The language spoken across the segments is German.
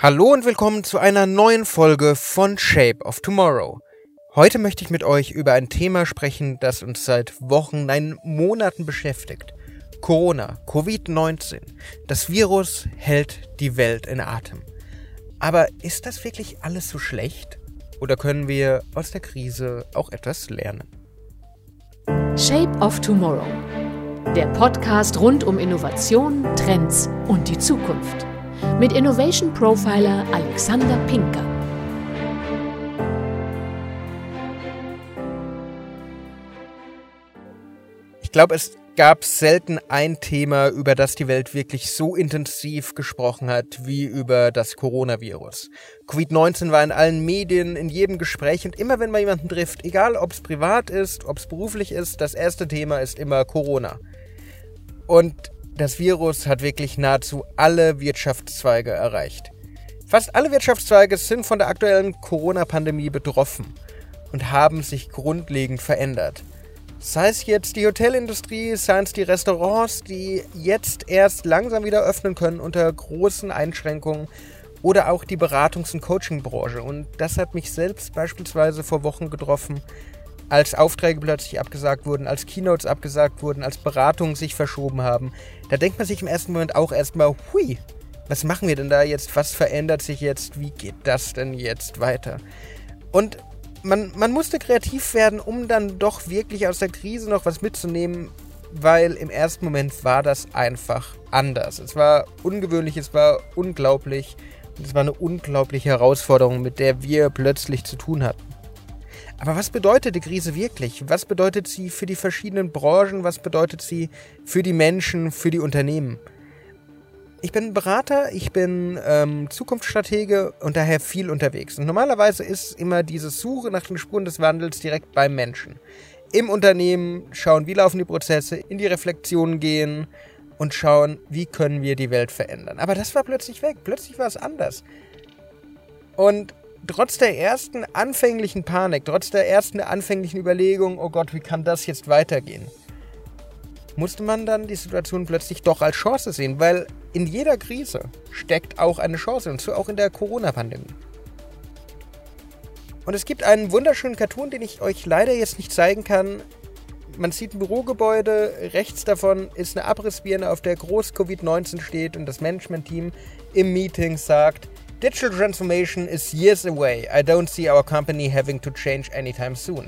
Hallo und willkommen zu einer neuen Folge von Shape of Tomorrow. Heute möchte ich mit euch über ein Thema sprechen, das uns seit Wochen, nein Monaten beschäftigt. Corona, Covid-19. Das Virus hält die Welt in Atem. Aber ist das wirklich alles so schlecht? Oder können wir aus der Krise auch etwas lernen? Shape of Tomorrow. Der Podcast rund um Innovation, Trends und die Zukunft mit Innovation Profiler Alexander Pinker. Ich glaube, es gab selten ein Thema, über das die Welt wirklich so intensiv gesprochen hat wie über das Coronavirus. Covid-19 war in allen Medien, in jedem Gespräch und immer wenn man jemanden trifft, egal ob es privat ist, ob es beruflich ist, das erste Thema ist immer Corona. Und das Virus hat wirklich nahezu alle Wirtschaftszweige erreicht. Fast alle Wirtschaftszweige sind von der aktuellen Corona-Pandemie betroffen und haben sich grundlegend verändert. Sei es jetzt die Hotelindustrie, seien es die Restaurants, die jetzt erst langsam wieder öffnen können unter großen Einschränkungen, oder auch die Beratungs- und Coachingbranche. Und das hat mich selbst beispielsweise vor Wochen getroffen, als Aufträge plötzlich abgesagt wurden, als Keynotes abgesagt wurden, als Beratungen sich verschoben haben, da denkt man sich im ersten Moment auch erstmal, hui, was machen wir denn da jetzt? Was verändert sich jetzt? Wie geht das denn jetzt weiter? Und man, man musste kreativ werden, um dann doch wirklich aus der Krise noch was mitzunehmen, weil im ersten Moment war das einfach anders. Es war ungewöhnlich, es war unglaublich und es war eine unglaubliche Herausforderung, mit der wir plötzlich zu tun hatten. Aber was bedeutet die Krise wirklich? Was bedeutet sie für die verschiedenen Branchen? Was bedeutet sie für die Menschen, für die Unternehmen? Ich bin Berater, ich bin ähm, Zukunftsstratege und daher viel unterwegs. Und normalerweise ist immer diese Suche nach den Spuren des Wandels direkt beim Menschen. Im Unternehmen schauen, wie laufen die Prozesse, in die Reflexion gehen und schauen, wie können wir die Welt verändern. Aber das war plötzlich weg, plötzlich war es anders. Und trotz der ersten anfänglichen Panik, trotz der ersten anfänglichen Überlegung, oh Gott, wie kann das jetzt weitergehen, musste man dann die Situation plötzlich doch als Chance sehen, weil in jeder Krise steckt auch eine Chance und so auch in der Corona-Pandemie. Und es gibt einen wunderschönen Cartoon, den ich euch leider jetzt nicht zeigen kann. Man sieht ein Bürogebäude, rechts davon ist eine Abrissbirne, auf der groß Covid-19 steht und das Management-Team im Meeting sagt, Digital transformation is years away. I don't see our company having to change anytime soon.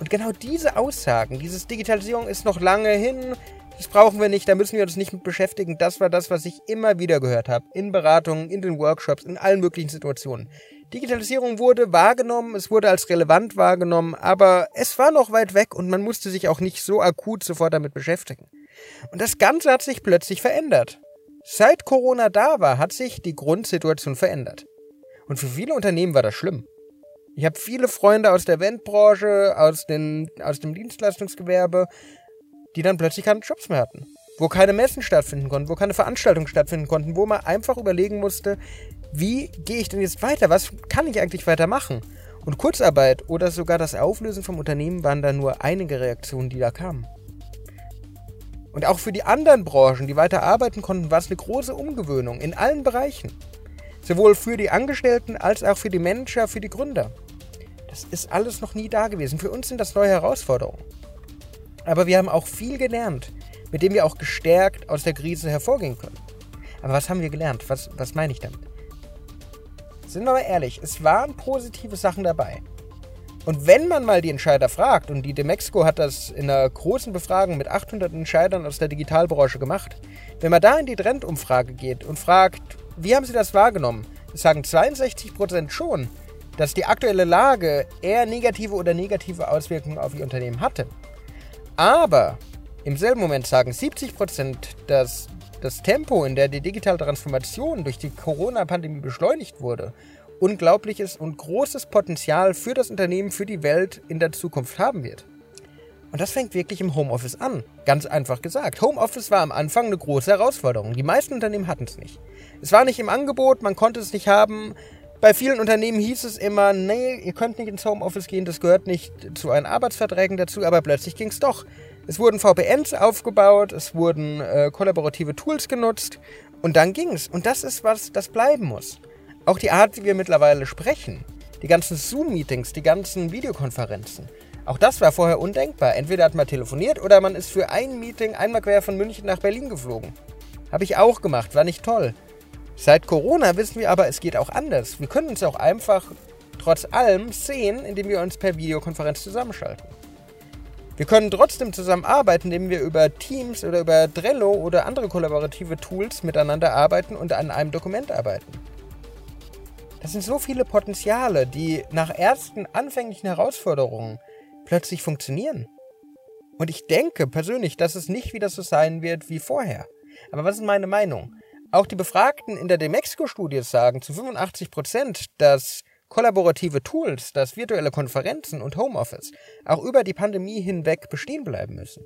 Und genau diese Aussagen, dieses Digitalisierung ist noch lange hin, das brauchen wir nicht, da müssen wir uns nicht mit beschäftigen. Das war das, was ich immer wieder gehört habe. In Beratungen, in den Workshops, in allen möglichen Situationen. Digitalisierung wurde wahrgenommen, es wurde als relevant wahrgenommen, aber es war noch weit weg und man musste sich auch nicht so akut sofort damit beschäftigen. Und das Ganze hat sich plötzlich verändert. Seit Corona da war, hat sich die Grundsituation verändert. Und für viele Unternehmen war das schlimm. Ich habe viele Freunde aus der Eventbranche, aus, aus dem Dienstleistungsgewerbe, die dann plötzlich keine Jobs mehr hatten. Wo keine Messen stattfinden konnten, wo keine Veranstaltungen stattfinden konnten, wo man einfach überlegen musste, wie gehe ich denn jetzt weiter? Was kann ich eigentlich weitermachen? Und Kurzarbeit oder sogar das Auflösen vom Unternehmen waren da nur einige Reaktionen, die da kamen. Und auch für die anderen Branchen, die weiter arbeiten konnten, war es eine große Umgewöhnung in allen Bereichen. Sowohl für die Angestellten als auch für die Manager, für die Gründer. Das ist alles noch nie da gewesen. Für uns sind das neue Herausforderungen. Aber wir haben auch viel gelernt, mit dem wir auch gestärkt aus der Krise hervorgehen können. Aber was haben wir gelernt? Was, was meine ich damit? Sind wir mal ehrlich, es waren positive Sachen dabei. Und wenn man mal die Entscheider fragt, und die Demexco hat das in einer großen Befragung mit 800 Entscheidern aus der Digitalbranche gemacht, wenn man da in die Trendumfrage geht und fragt, wie haben sie das wahrgenommen, sagen 62% schon, dass die aktuelle Lage eher negative oder negative Auswirkungen auf ihr Unternehmen hatte. Aber im selben Moment sagen 70%, dass das Tempo, in der die digitale Transformation durch die Corona-Pandemie beschleunigt wurde unglaubliches und großes Potenzial für das Unternehmen, für die Welt in der Zukunft haben wird. Und das fängt wirklich im Homeoffice an. Ganz einfach gesagt. Homeoffice war am Anfang eine große Herausforderung. Die meisten Unternehmen hatten es nicht. Es war nicht im Angebot, man konnte es nicht haben. Bei vielen Unternehmen hieß es immer, nee, ihr könnt nicht ins Homeoffice gehen, das gehört nicht zu euren Arbeitsverträgen dazu, aber plötzlich ging es doch. Es wurden VPNs aufgebaut, es wurden äh, kollaborative Tools genutzt und dann ging es. Und das ist was, das bleiben muss. Auch die Art, wie wir mittlerweile sprechen, die ganzen Zoom-Meetings, die ganzen Videokonferenzen, auch das war vorher undenkbar. Entweder hat man telefoniert oder man ist für ein Meeting einmal quer von München nach Berlin geflogen. Habe ich auch gemacht, war nicht toll. Seit Corona wissen wir aber, es geht auch anders. Wir können uns auch einfach trotz allem sehen, indem wir uns per Videokonferenz zusammenschalten. Wir können trotzdem zusammenarbeiten, indem wir über Teams oder über Trello oder andere kollaborative Tools miteinander arbeiten und an einem Dokument arbeiten. Das sind so viele Potenziale, die nach ersten anfänglichen Herausforderungen plötzlich funktionieren. Und ich denke persönlich, dass es nicht wieder so sein wird wie vorher. Aber was ist meine Meinung? Auch die Befragten in der Demexco-Studie sagen zu 85 Prozent, dass kollaborative Tools, dass virtuelle Konferenzen und Homeoffice auch über die Pandemie hinweg bestehen bleiben müssen.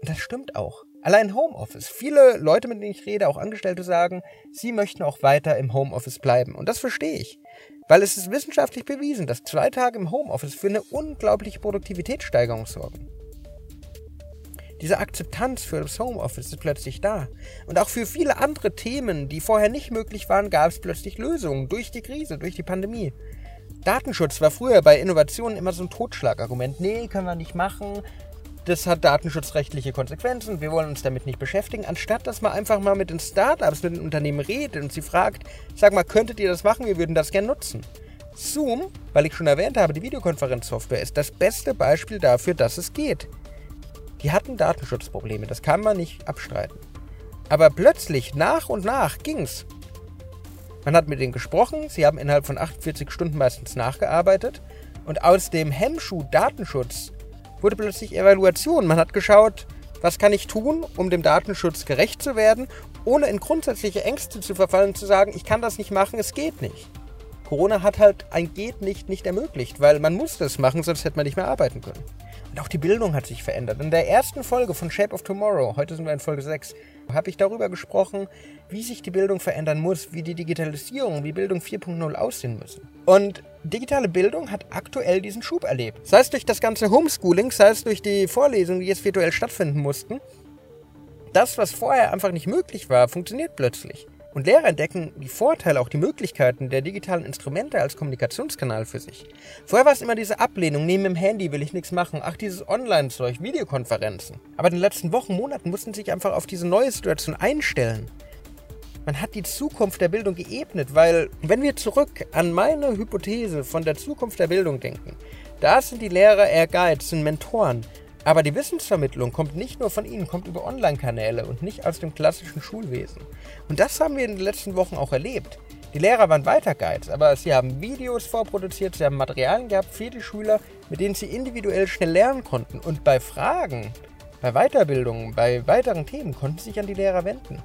Und das stimmt auch. Allein Homeoffice. Viele Leute, mit denen ich rede, auch Angestellte sagen, sie möchten auch weiter im Homeoffice bleiben. Und das verstehe ich. Weil es ist wissenschaftlich bewiesen, dass zwei Tage im Homeoffice für eine unglaubliche Produktivitätssteigerung sorgen. Diese Akzeptanz für das Homeoffice ist plötzlich da. Und auch für viele andere Themen, die vorher nicht möglich waren, gab es plötzlich Lösungen durch die Krise, durch die Pandemie. Datenschutz war früher bei Innovationen immer so ein Totschlagargument. Nee, können wir nicht machen. Das hat datenschutzrechtliche Konsequenzen. Wir wollen uns damit nicht beschäftigen. Anstatt dass man einfach mal mit den Startups, mit den Unternehmen redet und sie fragt, sag mal, könntet ihr das machen? Wir würden das gerne nutzen. Zoom, weil ich schon erwähnt habe, die Videokonferenzsoftware ist das beste Beispiel dafür, dass es geht. Die hatten Datenschutzprobleme, das kann man nicht abstreiten. Aber plötzlich, nach und nach, ging's. Man hat mit denen gesprochen, sie haben innerhalb von 48 Stunden meistens nachgearbeitet und aus dem Hemmschuh Datenschutz wurde plötzlich Evaluation. Man hat geschaut, was kann ich tun, um dem Datenschutz gerecht zu werden, ohne in grundsätzliche Ängste zu verfallen, zu sagen, ich kann das nicht machen, es geht nicht. Corona hat halt ein geht nicht nicht ermöglicht, weil man muss das machen, sonst hätte man nicht mehr arbeiten können. Und auch die Bildung hat sich verändert. In der ersten Folge von Shape of Tomorrow, heute sind wir in Folge 6, habe ich darüber gesprochen, wie sich die Bildung verändern muss, wie die Digitalisierung, wie Bildung 4.0 aussehen müssen. Und digitale Bildung hat aktuell diesen Schub erlebt. Sei es durch das ganze Homeschooling, sei es durch die Vorlesungen, die jetzt virtuell stattfinden mussten. Das, was vorher einfach nicht möglich war, funktioniert plötzlich. Und Lehrer entdecken die Vorteile, auch die Möglichkeiten der digitalen Instrumente als Kommunikationskanal für sich. Vorher war es immer diese Ablehnung, neben dem Handy will ich nichts machen, ach dieses Online-Zeug, Videokonferenzen. Aber in den letzten Wochen, Monaten mussten sich einfach auf diese neue Situation einstellen. Man hat die Zukunft der Bildung geebnet, weil wenn wir zurück an meine Hypothese von der Zukunft der Bildung denken, da sind die Lehrer eher Guides, sind Mentoren, aber die Wissensvermittlung kommt nicht nur von Ihnen, kommt über Online-Kanäle und nicht aus dem klassischen Schulwesen. Und das haben wir in den letzten Wochen auch erlebt. Die Lehrer waren weiter Guides, aber sie haben Videos vorproduziert, sie haben Materialien gehabt für die Schüler, mit denen sie individuell schnell lernen konnten. Und bei Fragen, bei Weiterbildungen, bei weiteren Themen konnten sie sich an die Lehrer wenden.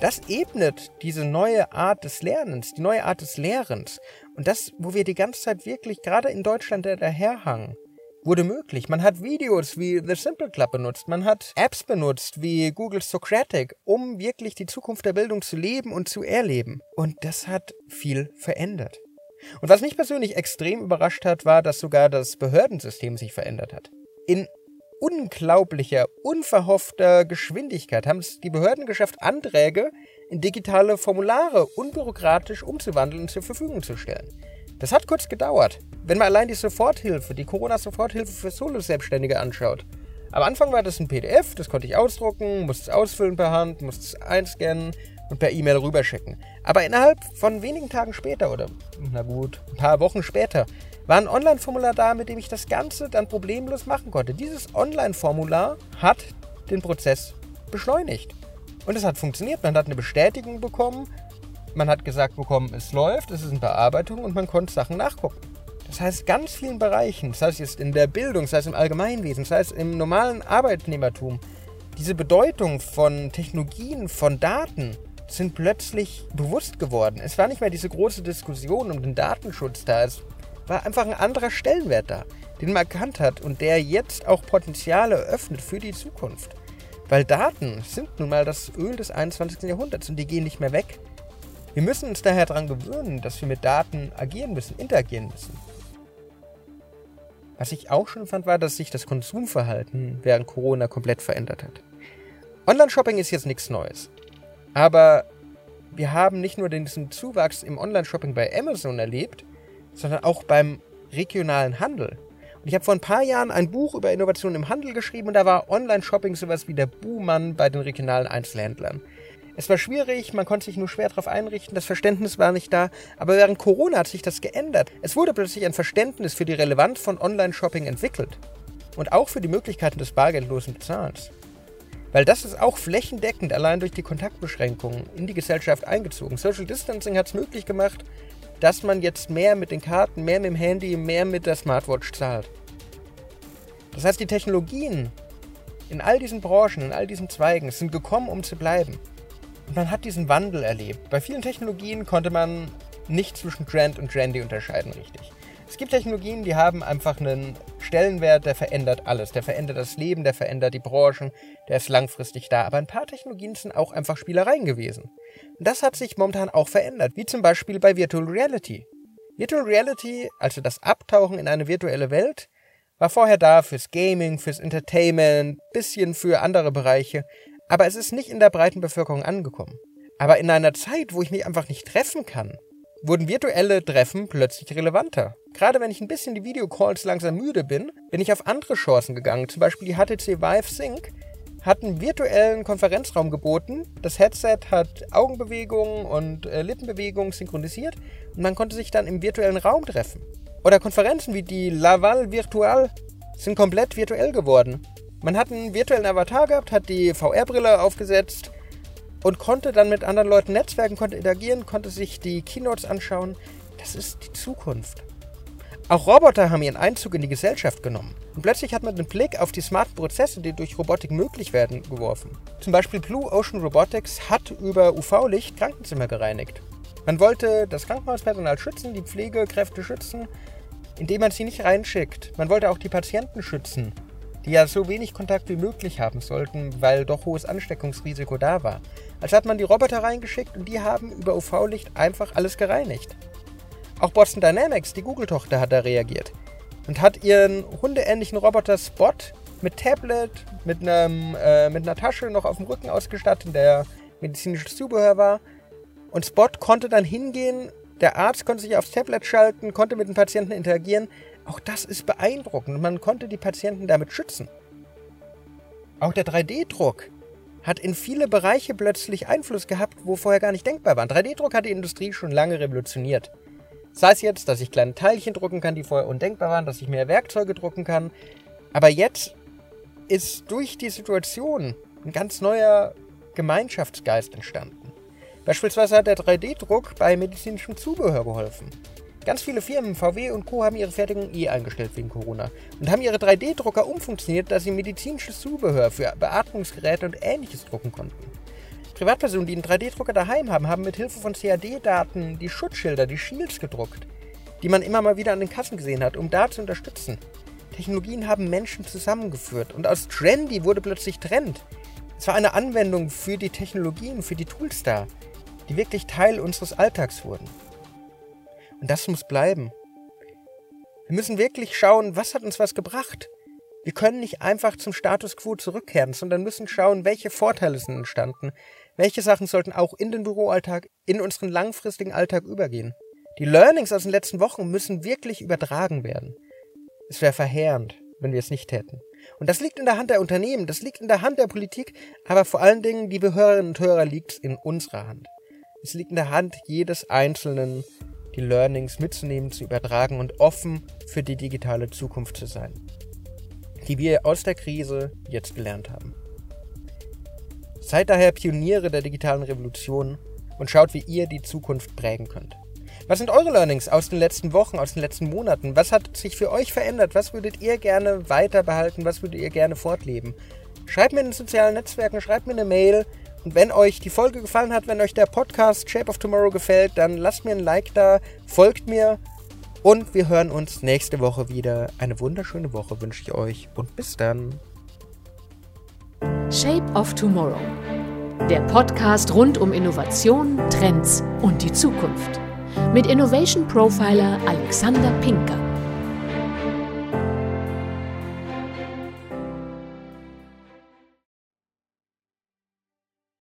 Das ebnet diese neue Art des Lernens, die neue Art des Lehrens. Und das, wo wir die ganze Zeit wirklich gerade in Deutschland daherhangen wurde möglich. Man hat Videos wie The Simple Club benutzt, man hat Apps benutzt wie Google Socratic, um wirklich die Zukunft der Bildung zu leben und zu erleben. Und das hat viel verändert. Und was mich persönlich extrem überrascht hat, war, dass sogar das Behördensystem sich verändert hat. In unglaublicher, unverhoffter Geschwindigkeit haben es die Behörden geschafft, Anträge in digitale Formulare unbürokratisch umzuwandeln und zur Verfügung zu stellen. Das hat kurz gedauert. Wenn man allein die Soforthilfe, die Corona-Soforthilfe für Solo-Selbstständige anschaut. Am Anfang war das ein PDF, das konnte ich ausdrucken, musste es ausfüllen per Hand, musste es einscannen und per E-Mail rüberschicken. Aber innerhalb von wenigen Tagen später oder, na gut, ein paar Wochen später, war ein Online-Formular da, mit dem ich das Ganze dann problemlos machen konnte. Dieses Online-Formular hat den Prozess beschleunigt. Und es hat funktioniert. Man hat eine Bestätigung bekommen, man hat gesagt bekommen, es läuft, es ist in Bearbeitung und man konnte Sachen nachgucken. Das heißt, ganz vielen Bereichen, sei es jetzt in der Bildung, sei es im Allgemeinwesen, sei es im normalen Arbeitnehmertum, diese Bedeutung von Technologien, von Daten sind plötzlich bewusst geworden. Es war nicht mehr diese große Diskussion um den Datenschutz da. Es war einfach ein anderer Stellenwert da, den man erkannt hat und der jetzt auch Potenziale öffnet für die Zukunft. Weil Daten sind nun mal das Öl des 21. Jahrhunderts und die gehen nicht mehr weg. Wir müssen uns daher daran gewöhnen, dass wir mit Daten agieren müssen, interagieren müssen. Was ich auch schon fand, war, dass sich das Konsumverhalten während Corona komplett verändert hat. Online-Shopping ist jetzt nichts Neues. Aber wir haben nicht nur diesen Zuwachs im Online-Shopping bei Amazon erlebt, sondern auch beim regionalen Handel. Und ich habe vor ein paar Jahren ein Buch über Innovation im Handel geschrieben und da war Online-Shopping sowas wie der Buhmann bei den regionalen Einzelhändlern. Es war schwierig, man konnte sich nur schwer darauf einrichten, das Verständnis war nicht da, aber während Corona hat sich das geändert. Es wurde plötzlich ein Verständnis für die Relevanz von Online-Shopping entwickelt und auch für die Möglichkeiten des bargeldlosen Bezahlens. Weil das ist auch flächendeckend allein durch die Kontaktbeschränkungen in die Gesellschaft eingezogen. Social Distancing hat es möglich gemacht, dass man jetzt mehr mit den Karten, mehr mit dem Handy, mehr mit der Smartwatch zahlt. Das heißt, die Technologien in all diesen Branchen, in all diesen Zweigen sind gekommen, um zu bleiben. Und man hat diesen Wandel erlebt. Bei vielen Technologien konnte man nicht zwischen Trend und Trendy unterscheiden, richtig. Es gibt Technologien, die haben einfach einen Stellenwert, der verändert alles. Der verändert das Leben, der verändert die Branchen, der ist langfristig da. Aber ein paar Technologien sind auch einfach Spielereien gewesen. Und das hat sich momentan auch verändert, wie zum Beispiel bei Virtual Reality. Virtual Reality, also das Abtauchen in eine virtuelle Welt, war vorher da fürs Gaming, fürs Entertainment, bisschen für andere Bereiche, aber es ist nicht in der breiten Bevölkerung angekommen. Aber in einer Zeit, wo ich mich einfach nicht treffen kann, wurden virtuelle Treffen plötzlich relevanter. Gerade wenn ich ein bisschen die Videocalls langsam müde bin, bin ich auf andere Chancen gegangen. Zum Beispiel die HTC Vive Sync hat einen virtuellen Konferenzraum geboten. Das Headset hat Augenbewegungen und äh, Lippenbewegungen synchronisiert und man konnte sich dann im virtuellen Raum treffen. Oder Konferenzen wie die Laval Virtual sind komplett virtuell geworden. Man hat einen virtuellen Avatar gehabt, hat die VR-Brille aufgesetzt und konnte dann mit anderen Leuten netzwerken, konnte interagieren, konnte sich die Keynotes anschauen. Das ist die Zukunft. Auch Roboter haben ihren Einzug in die Gesellschaft genommen. Und plötzlich hat man den Blick auf die smarten Prozesse, die durch Robotik möglich werden, geworfen. Zum Beispiel Blue Ocean Robotics hat über UV-Licht Krankenzimmer gereinigt. Man wollte das Krankenhauspersonal schützen, die Pflegekräfte schützen, indem man sie nicht reinschickt. Man wollte auch die Patienten schützen, die ja so wenig Kontakt wie möglich haben sollten, weil doch hohes Ansteckungsrisiko da war. Also hat man die Roboter reingeschickt und die haben über UV-Licht einfach alles gereinigt. Auch Boston Dynamics, die Google-Tochter, hat da reagiert und hat ihren hundeähnlichen Roboter Spot mit Tablet, mit, einem, äh, mit einer Tasche noch auf dem Rücken ausgestattet, der medizinisches Zubehör war. Und Spot konnte dann hingehen, der Arzt konnte sich aufs Tablet schalten, konnte mit den Patienten interagieren, auch das ist beeindruckend. Man konnte die Patienten damit schützen. Auch der 3D-Druck hat in viele Bereiche plötzlich Einfluss gehabt, wo vorher gar nicht denkbar waren. 3D-Druck hat die Industrie schon lange revolutioniert. Sei es jetzt, dass ich kleine Teilchen drucken kann, die vorher undenkbar waren, dass ich mehr Werkzeuge drucken kann. Aber jetzt ist durch die Situation ein ganz neuer Gemeinschaftsgeist entstanden. Beispielsweise hat der 3D-Druck bei medizinischem Zubehör geholfen. Ganz viele Firmen, VW und Co. haben ihre Fertigung eh eingestellt wegen Corona und haben ihre 3D-Drucker umfunktioniert, dass sie medizinisches Zubehör für Beatmungsgeräte und ähnliches drucken konnten. Privatpersonen, die einen 3D-Drucker daheim haben, haben mit Hilfe von CAD-Daten die Schutzschilder, die Shields gedruckt, die man immer mal wieder an den Kassen gesehen hat, um da zu unterstützen. Technologien haben Menschen zusammengeführt und aus Trendy wurde plötzlich Trend. Es war eine Anwendung für die Technologien, für die Tools da, die wirklich Teil unseres Alltags wurden. Und das muss bleiben. Wir müssen wirklich schauen, was hat uns was gebracht. Wir können nicht einfach zum Status quo zurückkehren, sondern müssen schauen, welche Vorteile sind entstanden. Welche Sachen sollten auch in den Büroalltag, in unseren langfristigen Alltag übergehen. Die Learnings aus den letzten Wochen müssen wirklich übertragen werden. Es wäre verheerend, wenn wir es nicht hätten. Und das liegt in der Hand der Unternehmen, das liegt in der Hand der Politik, aber vor allen Dingen, liebe Hörerinnen und Hörer, liegt es in unserer Hand. Es liegt in der Hand jedes Einzelnen, die Learnings mitzunehmen, zu übertragen und offen für die digitale Zukunft zu sein, die wir aus der Krise jetzt gelernt haben. Seid daher Pioniere der digitalen Revolution und schaut, wie ihr die Zukunft prägen könnt. Was sind eure Learnings aus den letzten Wochen, aus den letzten Monaten? Was hat sich für euch verändert? Was würdet ihr gerne weiter behalten? Was würdet ihr gerne fortleben? Schreibt mir in den sozialen Netzwerken, schreibt mir eine Mail. Und wenn euch die Folge gefallen hat, wenn euch der Podcast Shape of Tomorrow gefällt, dann lasst mir ein Like da, folgt mir und wir hören uns nächste Woche wieder. Eine wunderschöne Woche wünsche ich euch und bis dann. Shape of Tomorrow. Der Podcast rund um Innovation, Trends und die Zukunft. Mit Innovation Profiler Alexander Pinker.